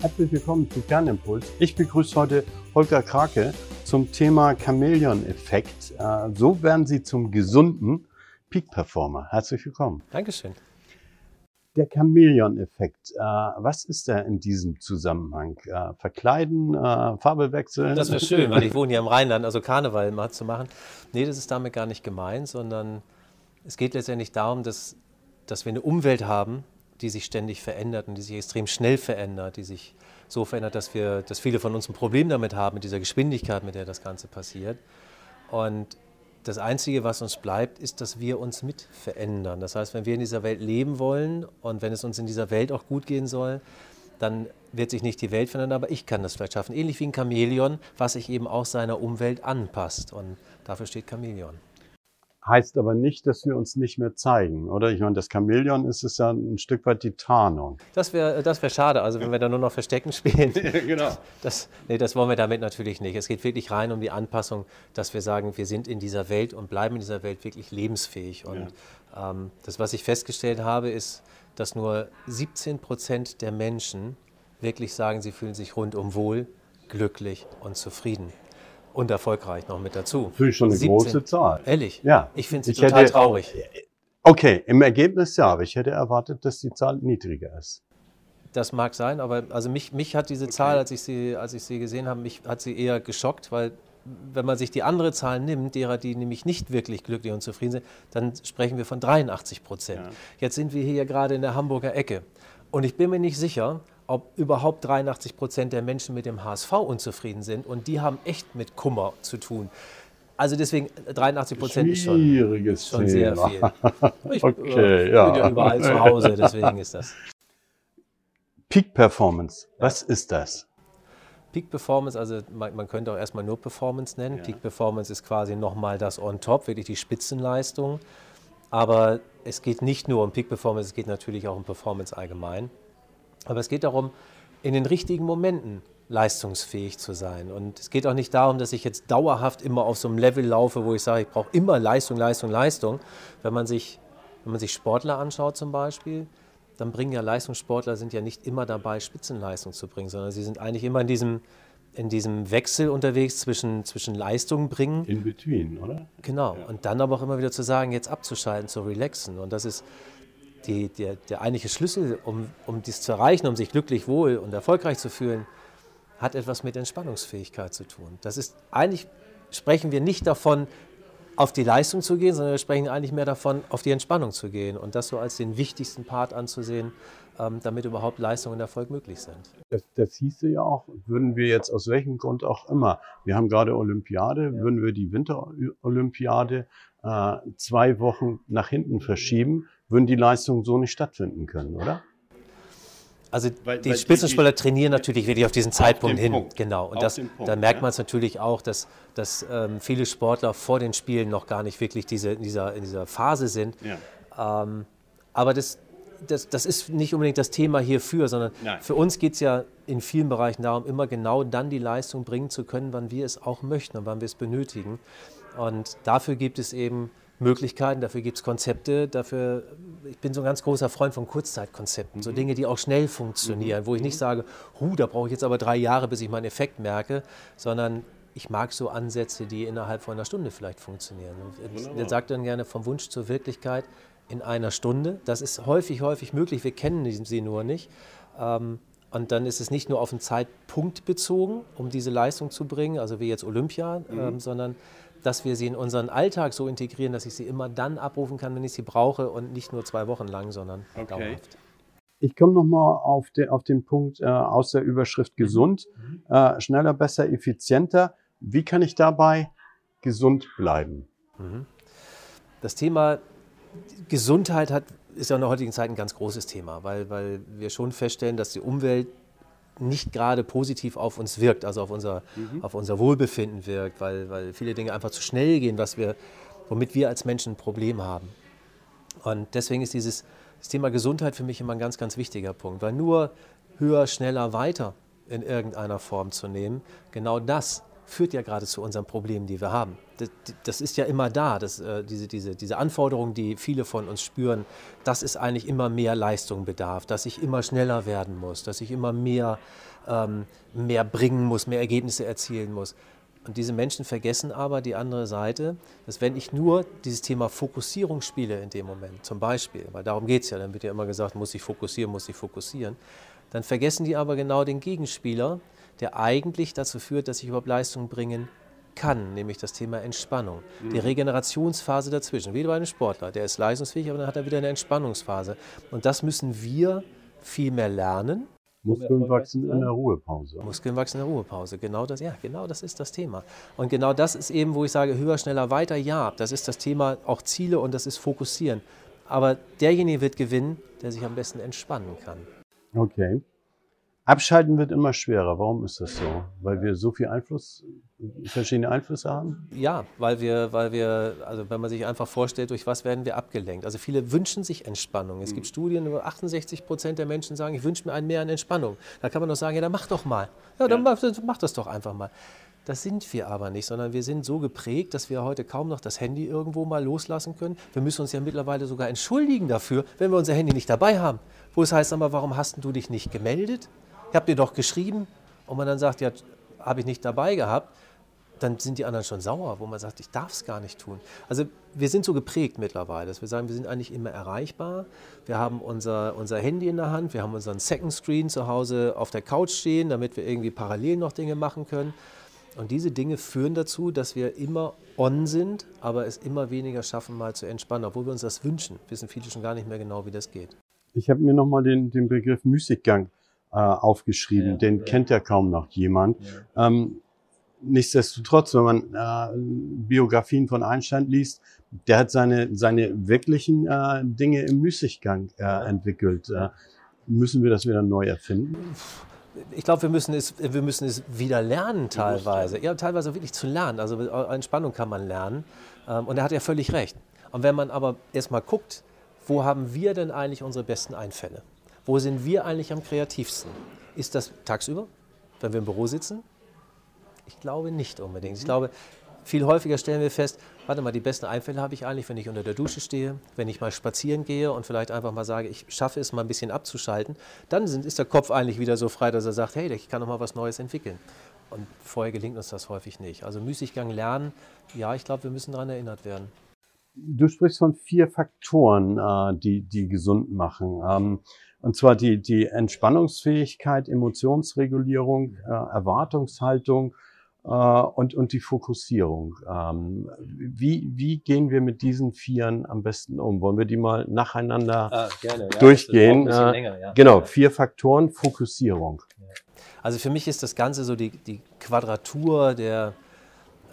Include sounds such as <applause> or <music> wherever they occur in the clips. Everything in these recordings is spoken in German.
Herzlich willkommen zu Kernimpuls. Ich begrüße heute Holger Krake zum Thema Chamäleon-Effekt. Äh, so werden Sie zum gesunden Peak-Performer. Herzlich willkommen. Dankeschön. Der Chamäleon-Effekt, äh, was ist der in diesem Zusammenhang? Äh, verkleiden, Farbe wechseln? Das wäre schön, weil ich wohne hier im Rheinland, also Karneval mal zu machen. Nee, das ist damit gar nicht gemeint, sondern es geht letztendlich darum, dass, dass wir eine Umwelt haben, die sich ständig verändert und die sich extrem schnell verändert, die sich so verändert, dass, wir, dass viele von uns ein Problem damit haben, mit dieser Geschwindigkeit, mit der das Ganze passiert. Und das Einzige, was uns bleibt, ist, dass wir uns mit verändern. Das heißt, wenn wir in dieser Welt leben wollen und wenn es uns in dieser Welt auch gut gehen soll, dann wird sich nicht die Welt verändern, aber ich kann das vielleicht schaffen. Ähnlich wie ein Chamäleon, was sich eben auch seiner Umwelt anpasst. Und dafür steht Chamäleon heißt aber nicht, dass wir uns nicht mehr zeigen, oder? Ich meine, das Chamäleon ist es ja ein Stück weit die Tarnung. Das wäre das wär schade, also wenn wir da nur noch Verstecken spielen. <laughs> genau. Das, nee, das wollen wir damit natürlich nicht. Es geht wirklich rein um die Anpassung, dass wir sagen, wir sind in dieser Welt und bleiben in dieser Welt wirklich lebensfähig. Und ja. ähm, das, was ich festgestellt habe, ist, dass nur 17 Prozent der Menschen wirklich sagen, sie fühlen sich rundum wohl, glücklich und zufrieden. Und erfolgreich noch mit dazu. Finde ich schon eine 17. große Zahl. Ehrlich? Ja. Ich finde sie total hätte, traurig. Okay, im Ergebnis ja, aber ich hätte erwartet, dass die Zahl niedriger ist. Das mag sein, aber also mich, mich hat diese okay. Zahl, als ich, sie, als ich sie gesehen habe, mich hat sie eher geschockt, weil wenn man sich die andere Zahl nimmt, derer, die nämlich nicht wirklich glücklich und zufrieden sind, dann sprechen wir von 83 Prozent. Ja. Jetzt sind wir hier gerade in der Hamburger Ecke. Und ich bin mir nicht sicher, ob überhaupt 83 Prozent der Menschen mit dem HSV unzufrieden sind. Und die haben echt mit Kummer zu tun. Also deswegen 83 Prozent ist schon, schon sehr viel. <laughs> Ich okay, äh, ja. bin ja überall zu Hause, deswegen ist das. Peak Performance, was ist das? Peak Performance, also man, man, könnte auch erstmal nur Performance nennen. Ja. Peak Performance ist quasi nochmal das on top, wirklich die Spitzenleistung. Aber es geht nicht nur um Peak Performance, es geht natürlich auch um Performance allgemein. Aber es geht darum, in den richtigen Momenten leistungsfähig zu sein. Und es geht auch nicht darum, dass ich jetzt dauerhaft immer auf so einem Level laufe, wo ich sage, ich brauche immer Leistung, Leistung, Leistung. Wenn man sich, wenn man sich Sportler anschaut zum Beispiel, dann bringen ja Leistungssportler sind ja nicht immer dabei, Spitzenleistung zu bringen, sondern sie sind eigentlich immer in diesem, in diesem Wechsel unterwegs zwischen, zwischen Leistung bringen. In between, oder? Genau. Ja. Und dann aber auch immer wieder zu sagen, jetzt abzuschalten, zu relaxen. Und das ist, die, der, der eigentliche Schlüssel, um, um dies zu erreichen, um sich glücklich, wohl und erfolgreich zu fühlen, hat etwas mit Entspannungsfähigkeit zu tun. Das ist eigentlich sprechen wir nicht davon, auf die Leistung zu gehen, sondern wir sprechen eigentlich mehr davon, auf die Entspannung zu gehen und das so als den wichtigsten Part anzusehen, ähm, damit überhaupt Leistung und Erfolg möglich sind. Das, das hieße ja auch, würden wir jetzt aus welchem Grund auch immer, wir haben gerade Olympiade, ja. würden wir die Winterolympiade äh, zwei Wochen nach hinten verschieben, würden die Leistungen so nicht stattfinden können, oder? Also weil, die weil Spitzensportler trainieren natürlich wirklich auf diesen Zeitpunkt hin. Punkt. Genau. Und das, Punkt, da merkt man es natürlich auch, dass, dass ähm, viele Sportler vor den Spielen noch gar nicht wirklich diese, in, dieser, in dieser Phase sind. Ja. Ähm, aber das, das, das ist nicht unbedingt das Thema hierfür, sondern Nein. für uns geht es ja in vielen Bereichen darum, immer genau dann die Leistung bringen zu können, wann wir es auch möchten und wann wir es benötigen. Und dafür gibt es eben Möglichkeiten, dafür gibt es Konzepte, dafür, ich bin so ein ganz großer Freund von Kurzzeitkonzepten, mhm. so Dinge, die auch schnell funktionieren, mhm. wo ich nicht mhm. sage, hu, da brauche ich jetzt aber drei Jahre, bis ich meinen Effekt merke, sondern ich mag so Ansätze, die innerhalb von einer Stunde vielleicht funktionieren. Der sagt dann gerne vom Wunsch zur Wirklichkeit in einer Stunde. Das ist häufig, häufig möglich, wir kennen sie nur nicht. Ähm, und dann ist es nicht nur auf einen Zeitpunkt bezogen, um diese Leistung zu bringen, also wie jetzt Olympia, mhm. ähm, sondern dass wir sie in unseren Alltag so integrieren, dass ich sie immer dann abrufen kann, wenn ich sie brauche und nicht nur zwei Wochen lang, sondern okay. dauerhaft. Ich komme nochmal auf, de, auf den Punkt äh, aus der Überschrift gesund. Mhm. Äh, schneller, besser, effizienter. Wie kann ich dabei gesund bleiben? Mhm. Das Thema Gesundheit hat, ist ja in der heutigen Zeit ein ganz großes Thema, weil, weil wir schon feststellen, dass die Umwelt nicht gerade positiv auf uns wirkt, also auf unser, mhm. auf unser Wohlbefinden wirkt, weil, weil viele Dinge einfach zu schnell gehen, was wir, womit wir als Menschen ein Problem haben. Und deswegen ist dieses das Thema Gesundheit für mich immer ein ganz, ganz wichtiger Punkt, weil nur höher, schneller, weiter in irgendeiner Form zu nehmen, genau das führt ja gerade zu unseren Problemen, die wir haben. Das, das ist ja immer da, das, äh, diese, diese, diese Anforderungen, die viele von uns spüren, dass es eigentlich immer mehr Leistung bedarf, dass ich immer schneller werden muss, dass ich immer mehr, ähm, mehr bringen muss, mehr Ergebnisse erzielen muss. Und diese Menschen vergessen aber die andere Seite, dass wenn ich nur dieses Thema Fokussierung spiele in dem Moment, zum Beispiel, weil darum geht es ja, dann wird ja immer gesagt, muss ich fokussieren, muss ich fokussieren, dann vergessen die aber genau den Gegenspieler, der eigentlich dazu führt, dass ich überhaupt Leistung bringen kann, nämlich das Thema Entspannung. Mhm. Die Regenerationsphase dazwischen, wie bei einem Sportler, der ist leistungsfähig, aber dann hat er wieder eine Entspannungsphase. Und das müssen wir viel mehr lernen. Muskeln wachsen in der Ruhepause. Muskeln wachsen in der Ruhepause, genau das, ja, genau das ist das Thema. Und genau das ist eben, wo ich sage, höher, schneller, weiter, ja, das ist das Thema, auch Ziele und das ist Fokussieren. Aber derjenige wird gewinnen, der sich am besten entspannen kann. Okay. Abschalten wird immer schwerer. Warum ist das so? Weil wir so viel Einfluss, verschiedene Einflüsse haben? Ja, weil wir, weil wir, also wenn man sich einfach vorstellt, durch was werden wir abgelenkt. Also viele wünschen sich Entspannung. Es gibt Studien, über 68 Prozent der Menschen sagen, ich wünsche mir ein mehr an Entspannung. Da kann man doch sagen, ja, dann mach doch mal. Ja, dann ja. Mach, mach das doch einfach mal. Das sind wir aber nicht, sondern wir sind so geprägt, dass wir heute kaum noch das Handy irgendwo mal loslassen können. Wir müssen uns ja mittlerweile sogar entschuldigen dafür, wenn wir unser Handy nicht dabei haben. Wo es heißt aber, warum hast du dich nicht gemeldet? Ich habe dir doch geschrieben und man dann sagt, ja, habe ich nicht dabei gehabt, dann sind die anderen schon sauer, wo man sagt, ich darf es gar nicht tun. Also wir sind so geprägt mittlerweile, dass wir sagen, wir sind eigentlich immer erreichbar. Wir haben unser, unser Handy in der Hand, wir haben unseren Second Screen zu Hause auf der Couch stehen, damit wir irgendwie parallel noch Dinge machen können. Und diese Dinge führen dazu, dass wir immer on sind, aber es immer weniger schaffen, mal zu entspannen, obwohl wir uns das wünschen. Wissen viele schon gar nicht mehr genau, wie das geht. Ich habe mir nochmal den, den Begriff Müßiggang äh, aufgeschrieben. Ja, Den ja. kennt ja kaum noch jemand. Ja. Ähm, nichtsdestotrotz, wenn man äh, Biografien von Einstein liest, der hat seine, seine wirklichen äh, Dinge im Müßiggang äh, entwickelt. Äh, müssen wir das wieder neu erfinden? ich glaube, wir müssen es, wir müssen es wieder lernen teilweise. Ja, teilweise wirklich zu lernen. Also Entspannung kann man lernen. Ähm, und er hat ja völlig recht. Und wenn man aber erstmal guckt, wo haben wir denn eigentlich unsere besten Einfälle? Wo sind wir eigentlich am kreativsten? Ist das tagsüber, wenn wir im Büro sitzen? Ich glaube nicht unbedingt. Ich glaube, viel häufiger stellen wir fest, warte mal, die besten Einfälle habe ich eigentlich, wenn ich unter der Dusche stehe, wenn ich mal spazieren gehe und vielleicht einfach mal sage, ich schaffe es mal ein bisschen abzuschalten. Dann sind, ist der Kopf eigentlich wieder so frei, dass er sagt, hey, ich kann noch mal was Neues entwickeln. Und vorher gelingt uns das häufig nicht. Also Müßiggang lernen, ja, ich glaube, wir müssen daran erinnert werden. Du sprichst von vier Faktoren, äh, die, die gesund machen. Ähm, und zwar die, die Entspannungsfähigkeit, Emotionsregulierung, äh, Erwartungshaltung äh, und, und die Fokussierung. Ähm, wie, wie gehen wir mit diesen Vieren am besten um? Wollen wir die mal nacheinander ah, gerne, ja, durchgehen? Länger, ja. Genau, vier Faktoren, Fokussierung. Also für mich ist das Ganze so die, die Quadratur der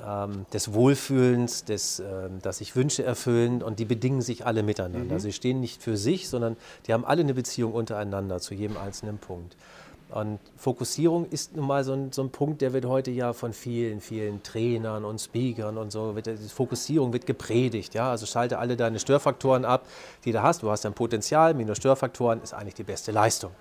ähm, des Wohlfühlens, des, äh, dass sich Wünsche erfüllen und die bedingen sich alle miteinander. Mhm. Also sie stehen nicht für sich, sondern die haben alle eine Beziehung untereinander zu jedem einzelnen Punkt. Und Fokussierung ist nun mal so ein, so ein, Punkt, der wird heute ja von vielen, vielen Trainern und Speakern und so, wird, Fokussierung wird gepredigt. Ja? Also schalte alle deine Störfaktoren ab, die du hast. Du hast ein Potenzial, minus Störfaktoren ist eigentlich die beste Leistung.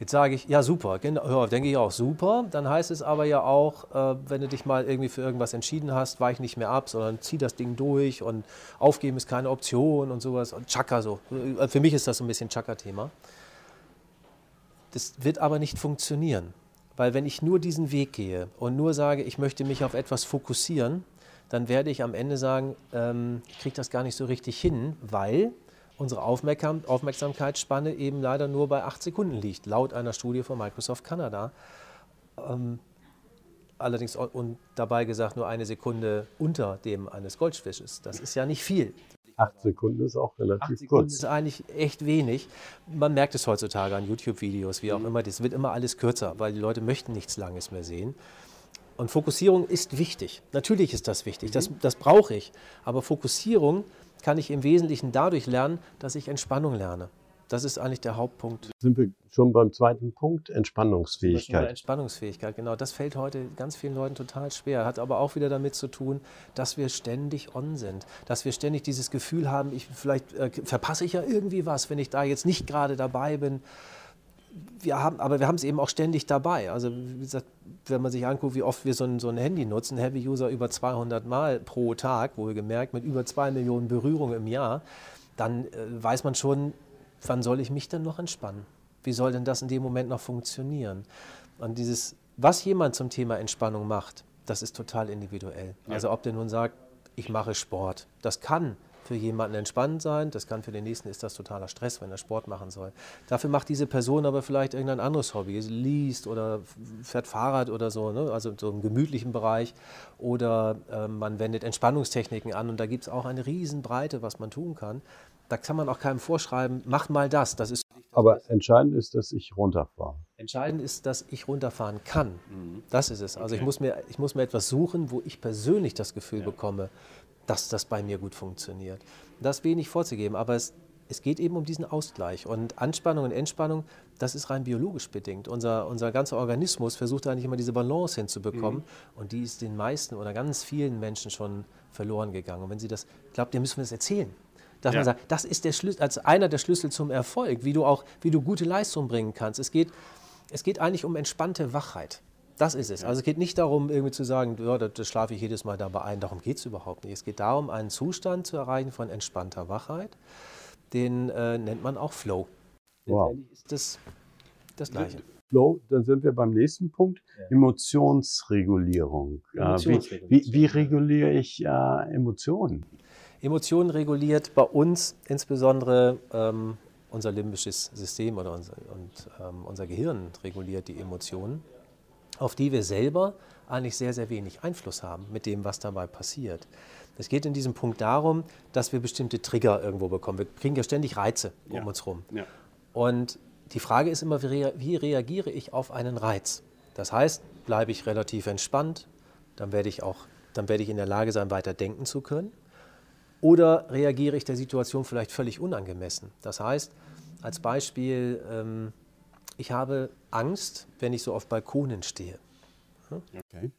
Jetzt sage ich, ja super, genau, ja, denke ich auch super. Dann heißt es aber ja auch, äh, wenn du dich mal irgendwie für irgendwas entschieden hast, weich nicht mehr ab, sondern zieh das Ding durch und aufgeben ist keine Option und sowas. Und Chaka so. Äh, für mich ist das so ein bisschen Chaka-Thema. Das wird aber nicht funktionieren. Weil wenn ich nur diesen Weg gehe und nur sage, ich möchte mich auf etwas fokussieren, dann werde ich am Ende sagen, ähm, ich kriege das gar nicht so richtig hin, weil unsere Aufmerksamkeitsspanne eben leider nur bei acht Sekunden liegt, laut einer Studie von Microsoft Kanada. Ähm, allerdings und dabei gesagt nur eine Sekunde unter dem eines Goldfisches. Das ist ja nicht viel. Acht Sekunden ist auch relativ Acht Sekunden kurz. ist eigentlich echt wenig. Man merkt es heutzutage an YouTube-Videos, wie auch mhm. immer. Das wird immer alles kürzer, weil die Leute möchten nichts Langes mehr sehen. Und Fokussierung ist wichtig. Natürlich ist das wichtig. Das, mhm. das brauche ich. Aber Fokussierung kann ich im Wesentlichen dadurch lernen, dass ich Entspannung lerne. Das ist eigentlich der Hauptpunkt. Sind wir schon beim zweiten Punkt, Entspannungsfähigkeit. Entspannungsfähigkeit, genau. Das fällt heute ganz vielen Leuten total schwer. Hat aber auch wieder damit zu tun, dass wir ständig on sind. Dass wir ständig dieses Gefühl haben, ich, vielleicht äh, verpasse ich ja irgendwie was, wenn ich da jetzt nicht gerade dabei bin wir haben, aber wir haben es eben auch ständig dabei. Also wie gesagt, wenn man sich anguckt, wie oft wir so ein, so ein Handy nutzen, Heavy-User über 200 Mal pro Tag, wohlgemerkt, mit über zwei Millionen Berührungen im Jahr, dann äh, weiß man schon, wann soll ich mich denn noch entspannen? Wie soll denn das in dem Moment noch funktionieren? Und dieses, was jemand zum Thema Entspannung macht, das ist total individuell. Ja. Also ob der nun sagt, ich mache Sport, das kann für jemanden entspannend sein, das kann für den nächsten ist das totaler Stress, wenn er Sport machen soll. Dafür macht diese Person aber vielleicht irgendein anderes Hobby, liest oder fährt Fahrrad oder so, ne? also so im gemütlichen Bereich oder äh, man wendet Entspannungstechniken an und da gibt es auch eine Riesenbreite, was man tun kann. Da kann man auch keinem vorschreiben, mach mal das, das ist aber entscheidend ist, dass ich runterfahre. Entscheidend ist, dass ich runterfahren kann. Mhm. Das ist es. Also okay. ich, muss mir, ich muss mir etwas suchen, wo ich persönlich das Gefühl ja. bekomme, dass das bei mir gut funktioniert. Das wenig vorzugeben, aber es, es geht eben um diesen Ausgleich. Und Anspannung und Entspannung, das ist rein biologisch bedingt. Unser, unser ganzer Organismus versucht eigentlich immer diese Balance hinzubekommen. Mhm. Und die ist den meisten oder ganz vielen Menschen schon verloren gegangen. Und wenn Sie das, glaubt ihr, müssen wir das erzählen. Dass ja. man sagt, das ist der Schlüssel, als einer der Schlüssel zum Erfolg, wie du auch, wie du gute Leistung bringen kannst. Es geht, es geht eigentlich um entspannte Wachheit. Das ist es. Also es geht nicht darum, irgendwie zu sagen, ja, das, das schlafe ich jedes Mal dabei ein. Darum geht es überhaupt nicht. Es geht darum, einen Zustand zu erreichen von entspannter Wachheit. Den äh, nennt man auch Flow. Wow. ist das das Gleiche. Flow, dann sind wir beim nächsten Punkt. Ja. Emotionsregulierung. Emotionsregulierung. Wie, wie, wie, reguliere ich äh, Emotionen? Emotionen reguliert bei uns insbesondere ähm, unser limbisches System oder unser, und ähm, unser Gehirn reguliert die Emotionen auf die wir selber eigentlich sehr, sehr wenig Einfluss haben mit dem, was dabei passiert. Es geht in diesem Punkt darum, dass wir bestimmte Trigger irgendwo bekommen. Wir kriegen ja ständig Reize um ja. uns herum. Ja. Und die Frage ist immer, wie reagiere ich auf einen Reiz? Das heißt, bleibe ich relativ entspannt, dann werde ich auch, dann werde ich in der Lage sein, weiter denken zu können. Oder reagiere ich der Situation vielleicht völlig unangemessen? Das heißt, als Beispiel, ähm, ich habe Angst, wenn ich so auf Balkonen stehe. Okay.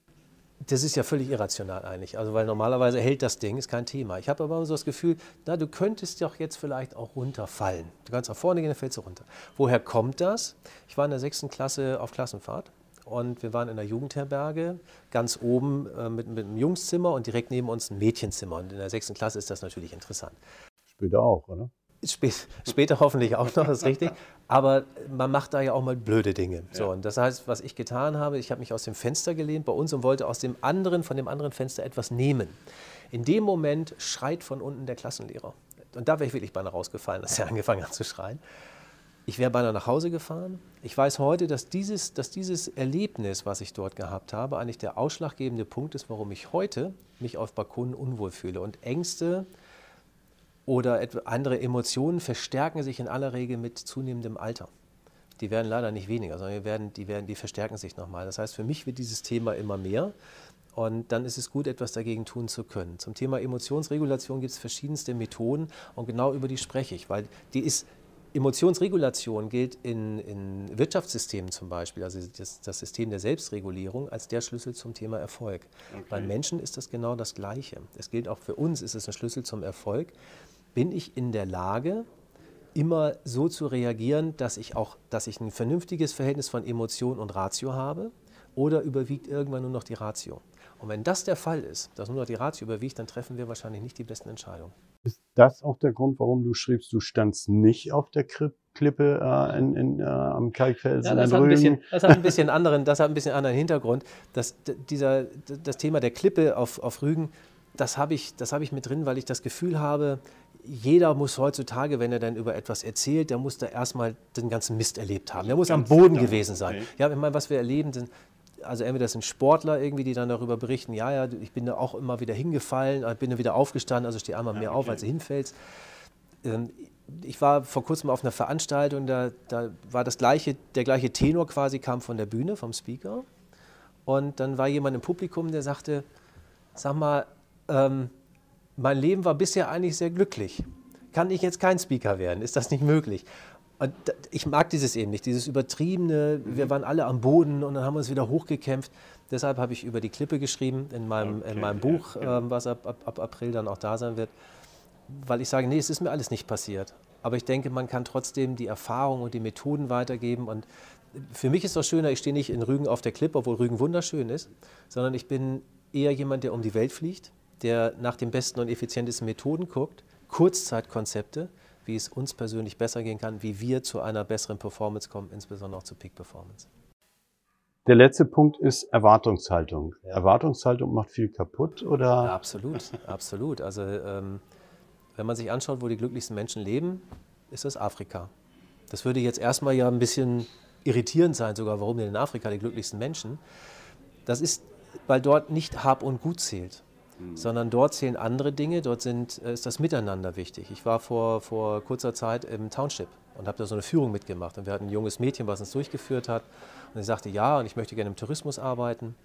Das ist ja völlig irrational eigentlich. Also, weil normalerweise hält das Ding, ist kein Thema. Ich habe aber so das Gefühl, na, du könntest doch jetzt vielleicht auch runterfallen. Du kannst nach vorne gehen, dann fällst du runter. Woher kommt das? Ich war in der sechsten Klasse auf Klassenfahrt und wir waren in der Jugendherberge, ganz oben äh, mit, mit einem Jungszimmer und direkt neben uns ein Mädchenzimmer. Und in der sechsten Klasse ist das natürlich interessant. Später auch, oder? Spät, später hoffentlich auch noch, das ist richtig. Aber man macht da ja auch mal blöde Dinge. So, ja. und das heißt, was ich getan habe, ich habe mich aus dem Fenster gelehnt bei uns und wollte aus dem anderen, von dem anderen Fenster etwas nehmen. In dem Moment schreit von unten der Klassenlehrer. Und da wäre ich wirklich beinahe rausgefallen, dass er angefangen hat zu schreien. Ich wäre beinahe nach Hause gefahren. Ich weiß heute, dass dieses, dass dieses Erlebnis, was ich dort gehabt habe, eigentlich der ausschlaggebende Punkt ist, warum ich heute mich auf Balkonen unwohl fühle. Und Ängste, oder andere Emotionen verstärken sich in aller Regel mit zunehmendem Alter. Die werden leider nicht weniger, sondern die, werden, die, werden, die verstärken sich nochmal. Das heißt, für mich wird dieses Thema immer mehr. Und dann ist es gut, etwas dagegen tun zu können. Zum Thema Emotionsregulation gibt es verschiedenste Methoden und genau über die spreche ich, weil die ist, Emotionsregulation gilt in, in Wirtschaftssystemen zum Beispiel, also das, das, System der Selbstregulierung, als der Schlüssel zum Thema Erfolg. Okay. Bei Menschen ist das genau das Gleiche. Es gilt auch für uns, ist es ein Schlüssel zum Erfolg bin ich in der Lage, immer so zu reagieren, dass ich auch, dass ich ein vernünftiges Verhältnis von Emotion und Ratio habe oder überwiegt irgendwann nur noch die Ratio? Und wenn das der Fall ist, dass nur noch die Ratio überwiegt, dann treffen wir wahrscheinlich nicht die besten Entscheidungen. Ist das auch der Grund, warum du schriebst, du standst nicht auf der Klippe äh, in, in, äh, am Kalkfelsen? Ja, das, hat ein bisschen, das hat ein bisschen anderen, das hat ein bisschen anderen Hintergrund. Das, dieser, das Thema der Klippe auf, auf Rügen, das habe ich, hab ich mit drin, weil ich das Gefühl habe, jeder muss heutzutage, wenn er dann über etwas erzählt, der muss da erstmal den ganzen Mist erlebt haben. Der muss am Boden genau. gewesen sein. Okay. Ja, ich meine, was wir erleben, sind, also entweder das sind Sportler irgendwie, die dann darüber berichten, ja, ja, ich bin da auch immer wieder hingefallen, äh, bin da wieder aufgestanden, also steh einmal mehr ja, okay. auf, als du hinfällst. Ähm, ich war vor kurzem auf einer Veranstaltung, da, da war das gleiche, der gleiche Tenor quasi, kam von der Bühne, vom Speaker. Und dann war jemand im Publikum, der sagte, sag mal, ähm, mein Leben war bisher eigentlich sehr glücklich. Kann ich jetzt kein Speaker werden? Ist das nicht möglich? Und ich mag dieses eben nicht, dieses übertriebene, wir waren alle am Boden und dann haben wir uns wieder hochgekämpft. Deshalb habe ich über die Klippe geschrieben in meinem, okay, in meinem Buch, ja, genau. ähm, was ab, ab, ab, April dann auch da sein wird, weil ich sage, nee, es ist mir alles nicht passiert. aber ich denke, man kann trotzdem die Erfahrung und die Methoden weitergeben. Und für mich ist es schöner, ich stehe nicht in Rügen auf der Klippe, obwohl Rügen wunderschön ist, sondern ich bin eher jemand, der um die Welt fliegt, der nach den besten und effizientesten Methoden guckt, Kurzzeitkonzepte, wie es uns persönlich besser gehen kann, wie wir zu einer besseren Performance kommen, insbesondere auch zu Peak Performance. Der letzte Punkt ist Erwartungshaltung. Ja. Erwartungshaltung macht viel kaputt, oder? Ja, absolut, absolut. Also ähm, wenn man sich anschaut, wo die glücklichsten Menschen leben, ist das Afrika. Das würde jetzt erstmal ja ein bisschen irritierend sein, sogar warum denn in Afrika die glücklichsten Menschen. Das ist, weil dort nicht Hab und Gut zählt, mhm. sondern dort zählen andere Dinge, dort sind, äh, ist das Miteinander wichtig. Ich war vor, vor kurzer Zeit im Township und habe da so eine Führung mitgemacht. Und wir hatten ein junges Mädchen, was uns durchgeführt hat. Und sie sagte, ja, und ich möchte gerne im Tourismus arbeiten.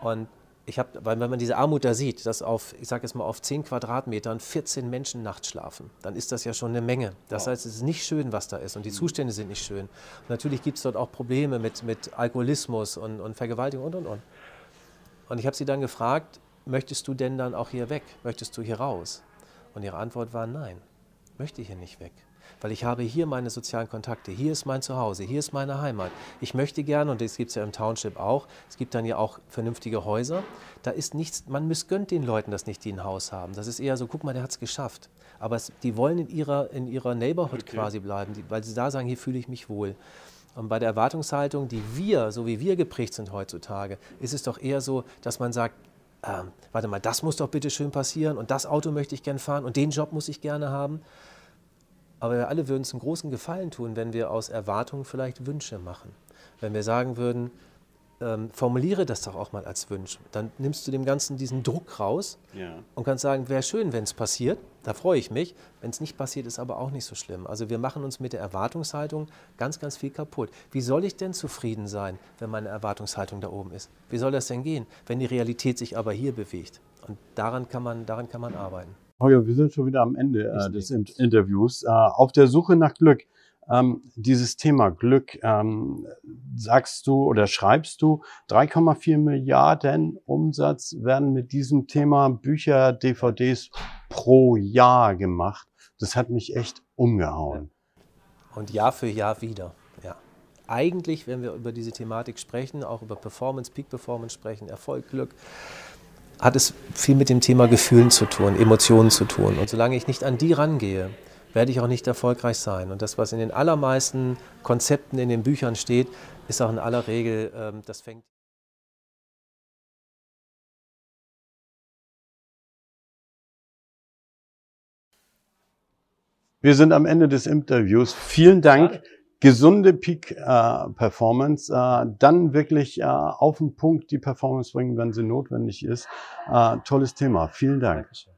Und ich habe, weil wenn man diese Armut da sieht, dass auf, ich sage jetzt mal, auf 10 Quadratmetern 14 Menschen nachts schlafen, dann ist das ja schon eine Menge. Das heißt, es ist nicht schön, was da ist und die mhm. Zustände sind nicht schön. Und natürlich gibt es dort auch Probleme mit, mit Alkoholismus und, und Vergewaltigung und und und. Und ich habe sie dann gefragt, möchtest du denn dann auch hier weg? Möchtest du hier raus? Und ihre Antwort war nein, möchte hier nicht weg weil ich habe hier meine sozialen Kontakte, hier ist mein Zuhause, hier ist meine Heimat. Ich möchte gerne, und das gibt es ja im Township auch, es gibt dann ja auch vernünftige Häuser, da ist nichts, man missgönnt den Leuten das nicht, die ein Haus haben. Das ist eher so, guck mal, der hat es geschafft. Aber es, die wollen in ihrer, in ihrer Neighborhood okay. quasi bleiben, die, weil sie da sagen, hier fühle ich mich wohl. Und bei der Erwartungshaltung, die wir, so wie wir geprägt sind heutzutage, ist es doch eher so, dass man sagt, ähm, warte mal, das muss doch bitte schön passieren und das Auto möchte ich gerne fahren und den Job muss ich gerne haben. Aber wir alle würden uns einen großen Gefallen tun, wenn wir aus Erwartungen vielleicht Wünsche machen. Wenn wir sagen würden, ähm, formuliere das doch auch mal als Wunsch. Dann nimmst du dem Ganzen diesen Druck raus ja. und kannst sagen, wäre schön, wenn es passiert, da freue ich mich. Wenn es nicht passiert, ist aber auch nicht so schlimm. Also wir machen uns mit der Erwartungshaltung ganz, ganz viel kaputt. Wie soll ich denn zufrieden sein, wenn meine Erwartungshaltung da oben ist? Wie soll das denn gehen, wenn die Realität sich aber hier bewegt? Und daran kann man, daran kann man arbeiten. Holger, wir sind schon wieder am Ende äh, des In Interviews. Äh, auf der Suche nach Glück. Ähm, dieses Thema Glück, ähm, sagst du oder schreibst du, 3,4 Milliarden Umsatz werden mit diesem Thema Bücher, DVDs pro Jahr gemacht. Das hat mich echt umgehauen. Und Jahr für Jahr wieder. Ja. Eigentlich, wenn wir über diese Thematik sprechen, auch über Performance, Peak Performance sprechen, Erfolg, Glück, hat es viel mit dem Thema Gefühlen zu tun, Emotionen zu tun. Und solange ich nicht an die rangehe, werde ich auch nicht erfolgreich sein. Und das, was in den allermeisten Konzepten in den Büchern steht, ist auch in aller Regel, ähm, das fängt. Wir sind am Ende des Interviews. Vielen Dank gesunde Peak-Performance, äh, äh, dann wirklich äh, auf den Punkt die Performance bringen, wenn sie notwendig ist. Äh, tolles Thema. Vielen Dank. Dankeschön.